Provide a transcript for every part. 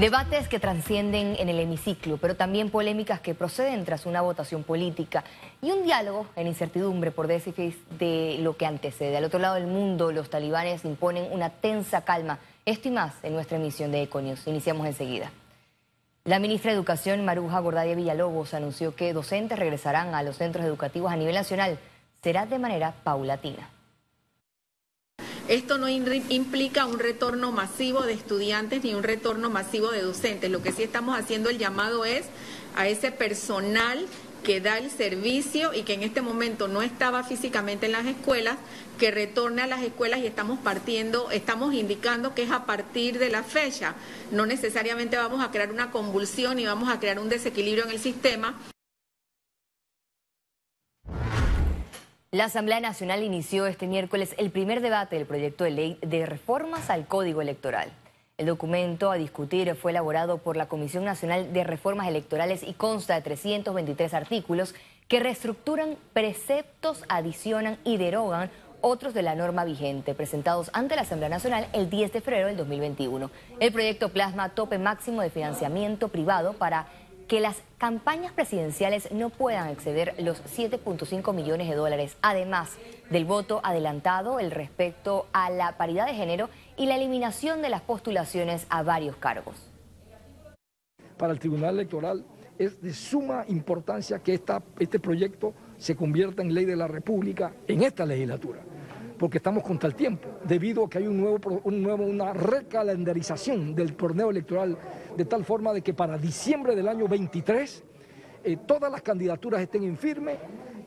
Debates que trascienden en el hemiciclo, pero también polémicas que proceden tras una votación política y un diálogo en incertidumbre por déficit de lo que antecede. Al otro lado del mundo, los talibanes imponen una tensa calma. Esto y más en nuestra emisión de Econius. Iniciamos enseguida. La ministra de Educación, Maruja Gordadia Villalobos, anunció que docentes regresarán a los centros educativos a nivel nacional. Será de manera paulatina. Esto no implica un retorno masivo de estudiantes ni un retorno masivo de docentes. Lo que sí estamos haciendo el llamado es a ese personal que da el servicio y que en este momento no estaba físicamente en las escuelas, que retorne a las escuelas y estamos partiendo, estamos indicando que es a partir de la fecha. No necesariamente vamos a crear una convulsión y vamos a crear un desequilibrio en el sistema. La Asamblea Nacional inició este miércoles el primer debate del proyecto de ley de reformas al Código Electoral. El documento a discutir fue elaborado por la Comisión Nacional de Reformas Electorales y consta de 323 artículos que reestructuran preceptos, adicionan y derogan otros de la norma vigente, presentados ante la Asamblea Nacional el 10 de febrero del 2021. El proyecto plasma tope máximo de financiamiento privado para que las campañas presidenciales no puedan exceder los 7.5 millones de dólares, además del voto adelantado, el respecto a la paridad de género y la eliminación de las postulaciones a varios cargos. Para el Tribunal Electoral es de suma importancia que este proyecto se convierta en ley de la República en esta legislatura porque estamos contra el tiempo, debido a que hay un nuevo, un nuevo, una recalendarización del torneo electoral, de tal forma de que para diciembre del año 23 eh, todas las candidaturas estén en firme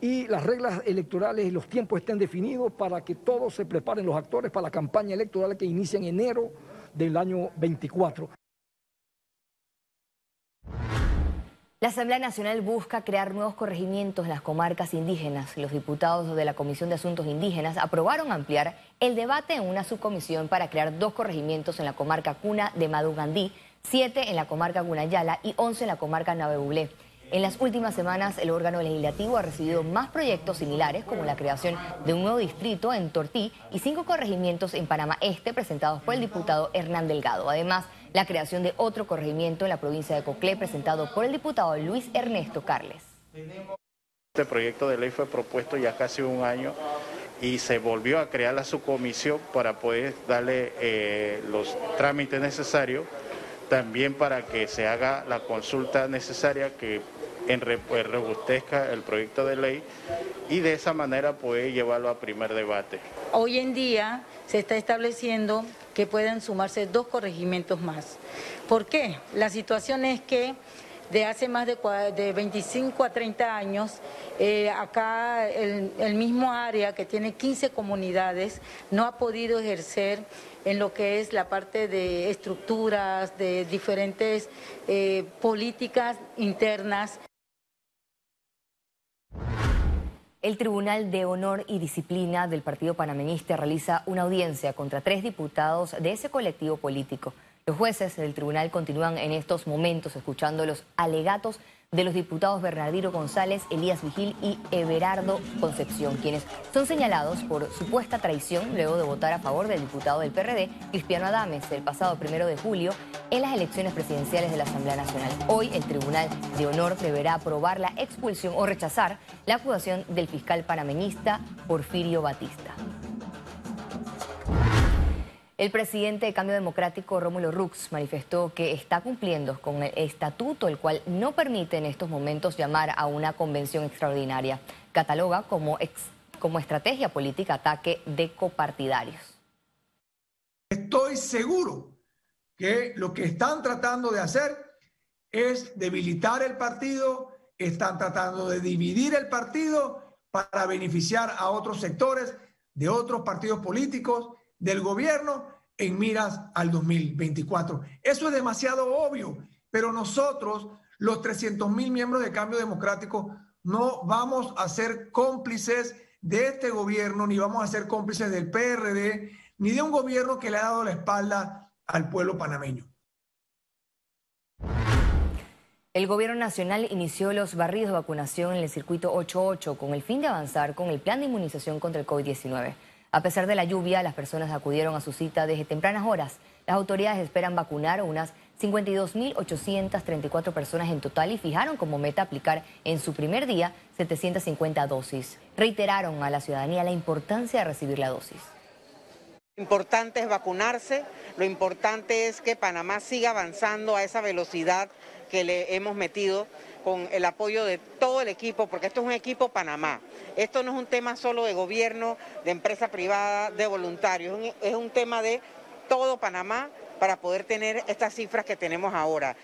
y las reglas electorales y los tiempos estén definidos para que todos se preparen los actores para la campaña electoral que inicia en enero del año 24. La Asamblea Nacional busca crear nuevos corregimientos en las comarcas indígenas. Los diputados de la Comisión de Asuntos Indígenas aprobaron ampliar el debate en una subcomisión para crear dos corregimientos en la comarca Cuna de Madugandí, siete en la comarca Cunayala y once en la comarca Navebulé. En las últimas semanas, el órgano legislativo ha recibido más proyectos similares, como la creación de un nuevo distrito en Tortí y cinco corregimientos en Panamá Este, presentados por el diputado Hernán Delgado. Además, la creación de otro corregimiento en la provincia de Coclé, presentado por el diputado Luis Ernesto Carles. Este proyecto de ley fue propuesto ya casi un año y se volvió a crear la subcomisión para poder darle eh, los trámites necesarios, también para que se haga la consulta necesaria que en, pues, robustezca el proyecto de ley y de esa manera puede llevarlo a primer debate. Hoy en día se está estableciendo que pueden sumarse dos corregimientos más. ¿Por qué? La situación es que de hace más de, de 25 a 30 años, eh, acá el, mismo área que tiene 15 comunidades no ha podido ejercer en lo que es la parte de estructuras, de diferentes eh, políticas internas. El Tribunal de Honor y Disciplina del Partido Panameñista realiza una audiencia contra tres diputados de ese colectivo político. Los jueces del tribunal continúan en estos momentos escuchando los alegatos de los diputados Bernardino González, Elías Vigil y Everardo Concepción, quienes son señalados por supuesta traición luego de votar a favor del diputado del PRD, Cristiano Adames, el pasado primero de julio en las elecciones presidenciales de la Asamblea Nacional. Hoy el Tribunal de Honor deberá aprobar la expulsión o rechazar la acusación del fiscal panameñista Porfirio Batista. El presidente de Cambio Democrático, Rómulo Rux, manifestó que está cumpliendo con el estatuto, el cual no permite en estos momentos llamar a una convención extraordinaria. Cataloga como, como estrategia política ataque de copartidarios. Estoy seguro que lo que están tratando de hacer es debilitar el partido, están tratando de dividir el partido para beneficiar a otros sectores de otros partidos políticos del gobierno en miras al 2024. Eso es demasiado obvio, pero nosotros, los 300 mil miembros de Cambio Democrático, no vamos a ser cómplices de este gobierno, ni vamos a ser cómplices del PRD, ni de un gobierno que le ha dado la espalda al pueblo panameño. El gobierno nacional inició los barridos de vacunación en el circuito 88 con el fin de avanzar con el plan de inmunización contra el COVID-19. A pesar de la lluvia, las personas acudieron a su cita desde tempranas horas. Las autoridades esperan vacunar unas 52.834 personas en total y fijaron como meta aplicar en su primer día 750 dosis. Reiteraron a la ciudadanía la importancia de recibir la dosis. Lo importante es vacunarse, lo importante es que Panamá siga avanzando a esa velocidad que le hemos metido con el apoyo de todo el equipo, porque esto es un equipo Panamá. Esto no es un tema solo de gobierno, de empresa privada, de voluntarios, es un tema de todo Panamá para poder tener estas cifras que tenemos ahora.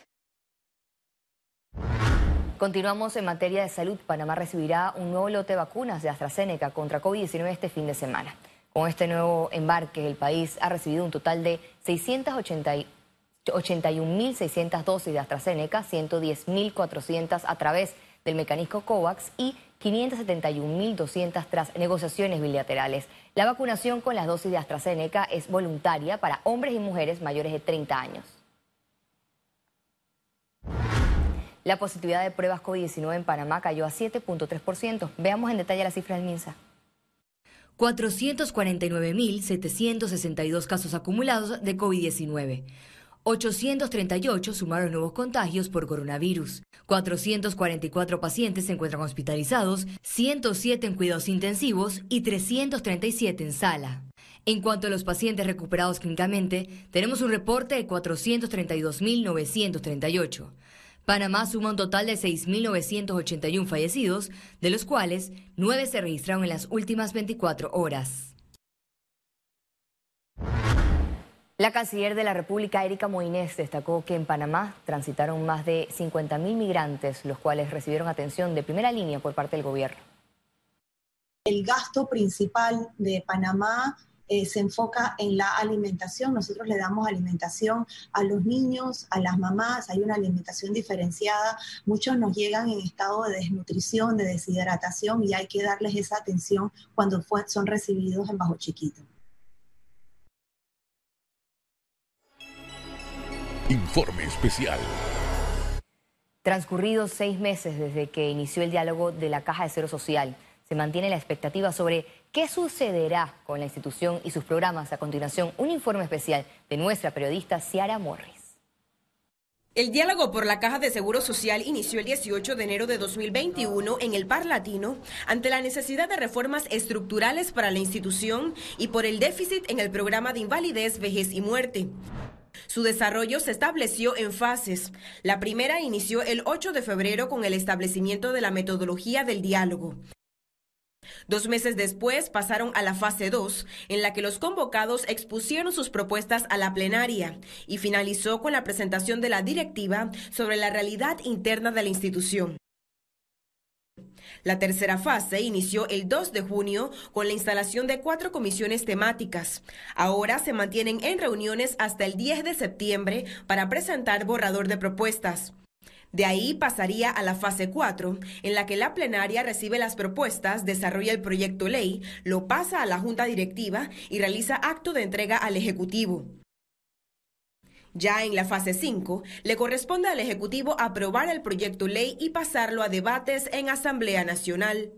Continuamos en materia de salud. Panamá recibirá un nuevo lote de vacunas de AstraZeneca contra COVID-19 este fin de semana. Con este nuevo embarque, el país ha recibido un total de 681.600 dosis de AstraZeneca, 110.400 a través del mecanismo COVAX y 571.200 tras negociaciones bilaterales. La vacunación con las dosis de AstraZeneca es voluntaria para hombres y mujeres mayores de 30 años. La positividad de pruebas COVID-19 en Panamá cayó a 7.3%. Veamos en detalle la cifra del MINSA. 449.762 casos acumulados de COVID-19. 838 sumaron nuevos contagios por coronavirus. 444 pacientes se encuentran hospitalizados, 107 en cuidados intensivos y 337 en sala. En cuanto a los pacientes recuperados clínicamente, tenemos un reporte de 432.938. Panamá suma un total de 6.981 fallecidos, de los cuales 9 se registraron en las últimas 24 horas. La canciller de la República, Erika Moines, destacó que en Panamá transitaron más de 50.000 migrantes, los cuales recibieron atención de primera línea por parte del gobierno. El gasto principal de Panamá eh, se enfoca en la alimentación. Nosotros le damos alimentación a los niños, a las mamás, hay una alimentación diferenciada. Muchos nos llegan en estado de desnutrición, de deshidratación y hay que darles esa atención cuando son recibidos en Bajo Chiquito. Informe especial. Transcurridos seis meses desde que inició el diálogo de la Caja de Cero Social, se mantiene la expectativa sobre qué sucederá con la institución y sus programas. A continuación, un informe especial de nuestra periodista Ciara Morris. El diálogo por la Caja de Seguro Social inició el 18 de enero de 2021 en el Par Latino ante la necesidad de reformas estructurales para la institución y por el déficit en el programa de invalidez, vejez y muerte. Su desarrollo se estableció en fases. La primera inició el 8 de febrero con el establecimiento de la metodología del diálogo. Dos meses después pasaron a la fase 2, en la que los convocados expusieron sus propuestas a la plenaria y finalizó con la presentación de la directiva sobre la realidad interna de la institución. La tercera fase inició el 2 de junio con la instalación de cuatro comisiones temáticas. Ahora se mantienen en reuniones hasta el 10 de septiembre para presentar borrador de propuestas. De ahí pasaría a la fase 4, en la que la plenaria recibe las propuestas, desarrolla el proyecto ley, lo pasa a la Junta Directiva y realiza acto de entrega al Ejecutivo. Ya en la fase 5, le corresponde al Ejecutivo aprobar el proyecto ley y pasarlo a debates en Asamblea Nacional.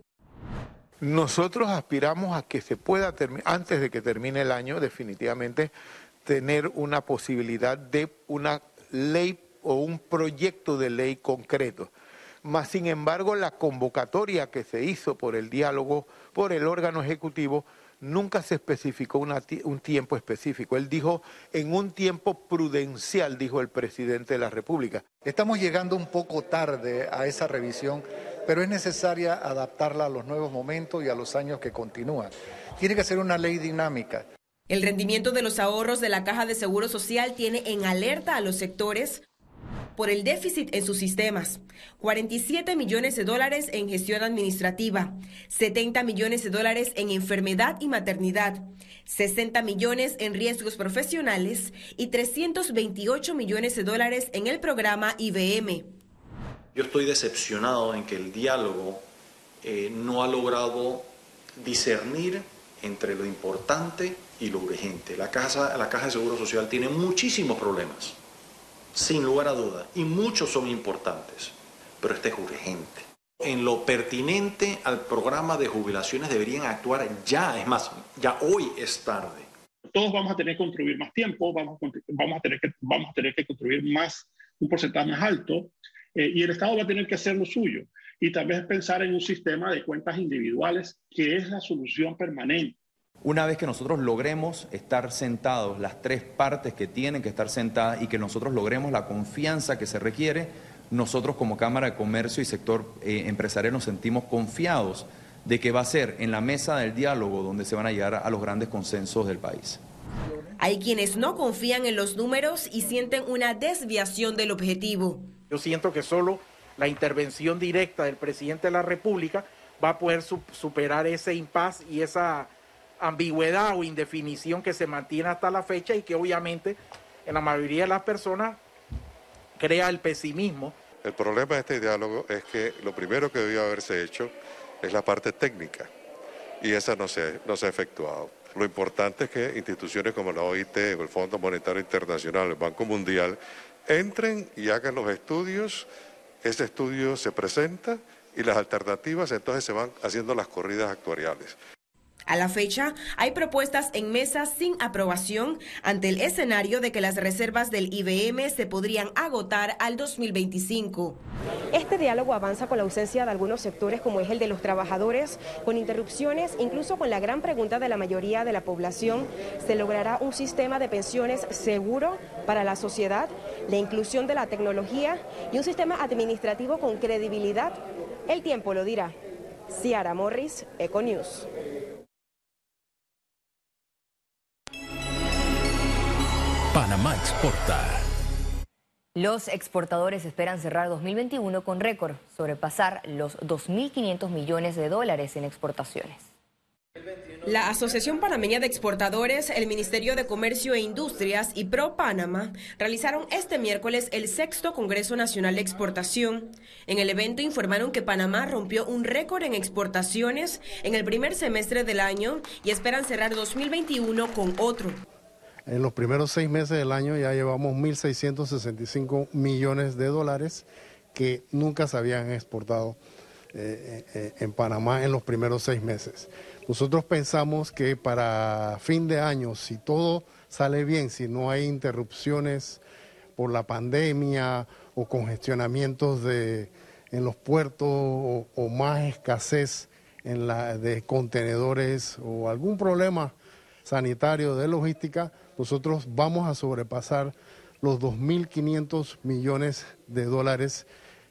Nosotros aspiramos a que se pueda, antes de que termine el año, definitivamente, tener una posibilidad de una ley o un proyecto de ley concreto. Mas, sin embargo, la convocatoria que se hizo por el diálogo, por el órgano ejecutivo, nunca se especificó un tiempo específico. Él dijo en un tiempo prudencial, dijo el presidente de la República. Estamos llegando un poco tarde a esa revisión, pero es necesaria adaptarla a los nuevos momentos y a los años que continúan. Tiene que ser una ley dinámica. El rendimiento de los ahorros de la Caja de Seguro Social tiene en alerta a los sectores por el déficit en sus sistemas, 47 millones de dólares en gestión administrativa, 70 millones de dólares en enfermedad y maternidad, 60 millones en riesgos profesionales. y 328 millones de dólares en el programa IBM. Yo estoy decepcionado en que el diálogo eh, no ha logrado discernir entre lo importante y lo urgente. La Caja, la Caja de Seguro Social tiene muchísimos problemas sin lugar a duda, y muchos son importantes, pero este es urgente. En lo pertinente al programa de jubilaciones deberían actuar ya, es más, ya hoy es tarde. Todos vamos a tener que contribuir más tiempo, vamos vamos a, tener, que, vamos a tener que contribuir más, un porcentaje más alto, eh, y el Estado va a tener que hacer lo suyo. Y también pensar en un sistema de cuentas individuales que es la solución permanente. Una vez que nosotros logremos estar sentados, las tres partes que tienen que estar sentadas y que nosotros logremos la confianza que se requiere, nosotros como Cámara de Comercio y sector eh, empresarial nos sentimos confiados de que va a ser en la mesa del diálogo donde se van a llegar a los grandes consensos del país. Hay quienes no confían en los números y sienten una desviación del objetivo. Yo siento que solo la intervención directa del presidente de la República va a poder superar ese impas y esa ambigüedad o indefinición que se mantiene hasta la fecha y que obviamente en la mayoría de las personas crea el pesimismo. El problema de este diálogo es que lo primero que debió haberse hecho es la parte técnica y esa no se, no se ha efectuado. Lo importante es que instituciones como la OIT, el Fondo Monetario Internacional, el Banco Mundial, entren y hagan los estudios, ese estudio se presenta y las alternativas entonces se van haciendo las corridas actuariales. A la fecha, hay propuestas en mesa sin aprobación ante el escenario de que las reservas del IBM se podrían agotar al 2025. Este diálogo avanza con la ausencia de algunos sectores como es el de los trabajadores, con interrupciones, incluso con la gran pregunta de la mayoría de la población, ¿se logrará un sistema de pensiones seguro para la sociedad, la inclusión de la tecnología y un sistema administrativo con credibilidad? El tiempo lo dirá. Ciara Morris, Econews. Panamá exporta. Los exportadores esperan cerrar 2021 con récord, sobrepasar los 2.500 millones de dólares en exportaciones. La Asociación Panameña de Exportadores, el Ministerio de Comercio e Industrias y Pro Panamá realizaron este miércoles el sexto Congreso Nacional de Exportación. En el evento informaron que Panamá rompió un récord en exportaciones en el primer semestre del año y esperan cerrar 2021 con otro. En los primeros seis meses del año ya llevamos 1.665 millones de dólares que nunca se habían exportado eh, eh, en Panamá en los primeros seis meses. Nosotros pensamos que para fin de año, si todo sale bien, si no hay interrupciones por la pandemia o congestionamientos de, en los puertos o, más escasez en la, de contenedores o algún problema sanitario de logística, nosotros vamos a sobrepasar los 2.500 millones de dólares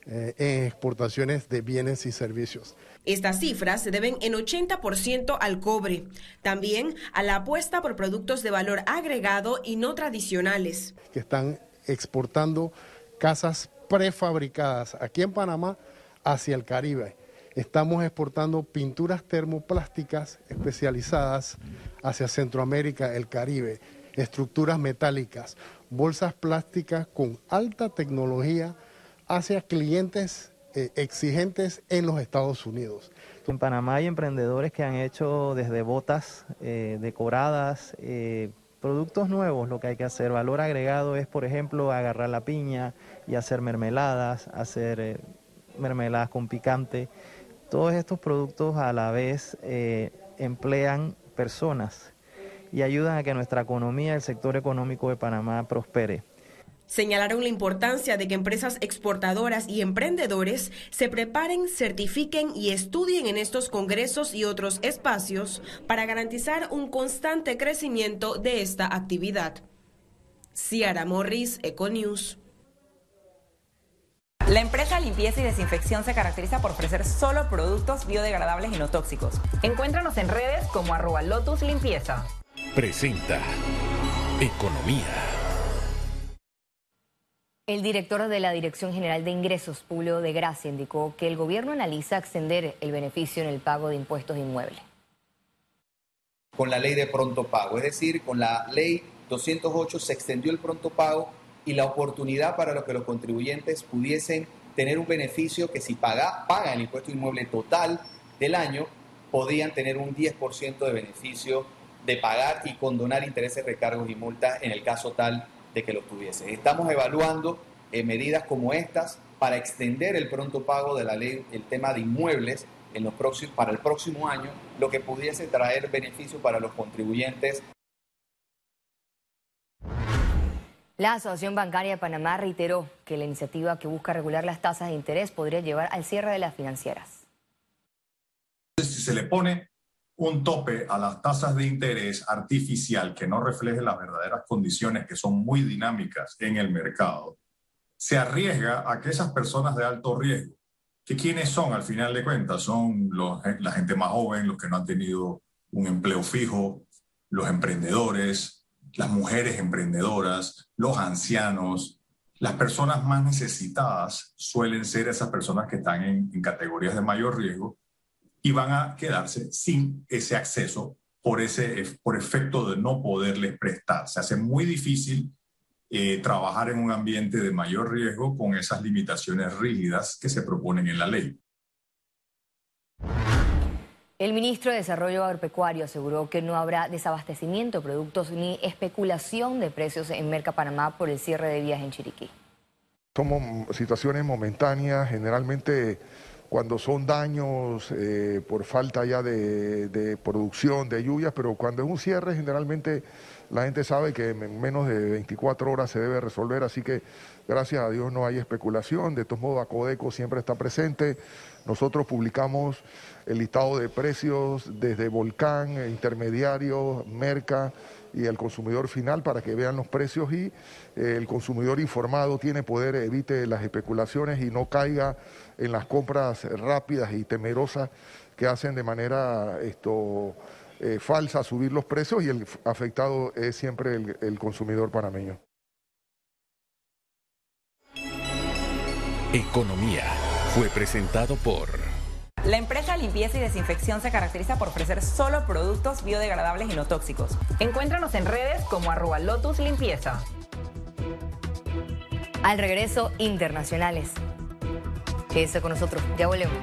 eh, en exportaciones de bienes y servicios. Estas cifras se deben en 80% al cobre, también a la apuesta por productos de valor agregado y no tradicionales. Que están exportando casas prefabricadas aquí en Panamá hacia el Caribe. Estamos exportando pinturas termoplásticas especializadas hacia Centroamérica, el Caribe estructuras metálicas, bolsas plásticas con alta tecnología hacia clientes eh, exigentes en los Estados Unidos. En Panamá hay emprendedores que han hecho desde botas eh, decoradas, eh, productos nuevos, lo que hay que hacer. Valor agregado es, por ejemplo, agarrar la piña y hacer mermeladas, hacer mermeladas con picante. Todos estos productos a la vez emplean personas y ayudan a que nuestra economía, el sector económico de Panamá prospere. Señalaron la importancia de que empresas exportadoras y emprendedores se preparen, certifiquen y estudien en estos congresos y otros espacios para garantizar un constante crecimiento de esta actividad. Ciara Morris, Econews. La empresa Limpieza y Desinfección se caracteriza por ofrecer solo productos biodegradables y no tóxicos. Encuéntranos en redes como arroba Lotus Limpieza presenta Economía. El director de la Dirección General de Ingresos, Julio de Gracia, indicó que el gobierno analiza extender el beneficio en el pago de impuestos de inmueble. Con la ley de pronto pago, es decir, con la ley 208 se extendió el pronto pago y la oportunidad para los que los contribuyentes pudiesen tener un beneficio que si paga, pagan el impuesto inmueble total del año, podían tener un 10% de beneficio de pagar y condonar intereses, recargos y multas en el caso tal de que lo tuviese. Estamos evaluando eh, medidas como estas para extender el pronto pago de la ley, el tema de inmuebles en los próximos, para el próximo año, lo que pudiese traer beneficio para los contribuyentes La Asociación Bancaria de Panamá reiteró que la iniciativa que busca regular las tasas de interés podría llevar al cierre de las financieras. Si se le pone un tope a las tasas de interés artificial que no refleje las verdaderas condiciones que son muy dinámicas en el mercado, se arriesga a que esas personas de alto riesgo, que quiénes son al final de cuentas, son la gente más joven, los que no han tenido un empleo fijo, los emprendedores, las mujeres emprendedoras, los ancianos, las personas más necesitadas suelen ser esas personas que están en, categorías de mayor riesgo y van a quedarse sin ese acceso por, ese, por efecto de no poderles prestar. Se hace muy difícil eh, trabajar en un ambiente de mayor riesgo con esas limitaciones rígidas que se proponen en la ley. El ministro de Desarrollo Agropecuario aseguró que no habrá desabastecimiento de productos ni especulación de precios en Merca Panamá por el cierre de vías en Chiriquí. Somos situaciones momentáneas, generalmente cuando son daños eh, por falta ya de, producción, de lluvias, pero cuando es un cierre generalmente la gente sabe que en menos de 24 horas se debe resolver, así que gracias a Dios no hay especulación, de todos modos Acodeco siempre está presente, nosotros publicamos el listado de precios desde Volcán, intermediario, Merca y el consumidor final para que vean los precios y eh, el consumidor informado tiene poder, evite las especulaciones y no caiga en las compras rápidas y temerosas que hacen de manera esto, eh, falsa subir los precios y el afectado es siempre el, el consumidor panameño. Economía fue presentado por... La empresa Limpieza y Desinfección se caracteriza por ofrecer solo productos biodegradables y no tóxicos. Encuéntranos en redes como arroba Lotus Limpieza. Al regreso, internacionales. Quédese con nosotros, ya volvemos.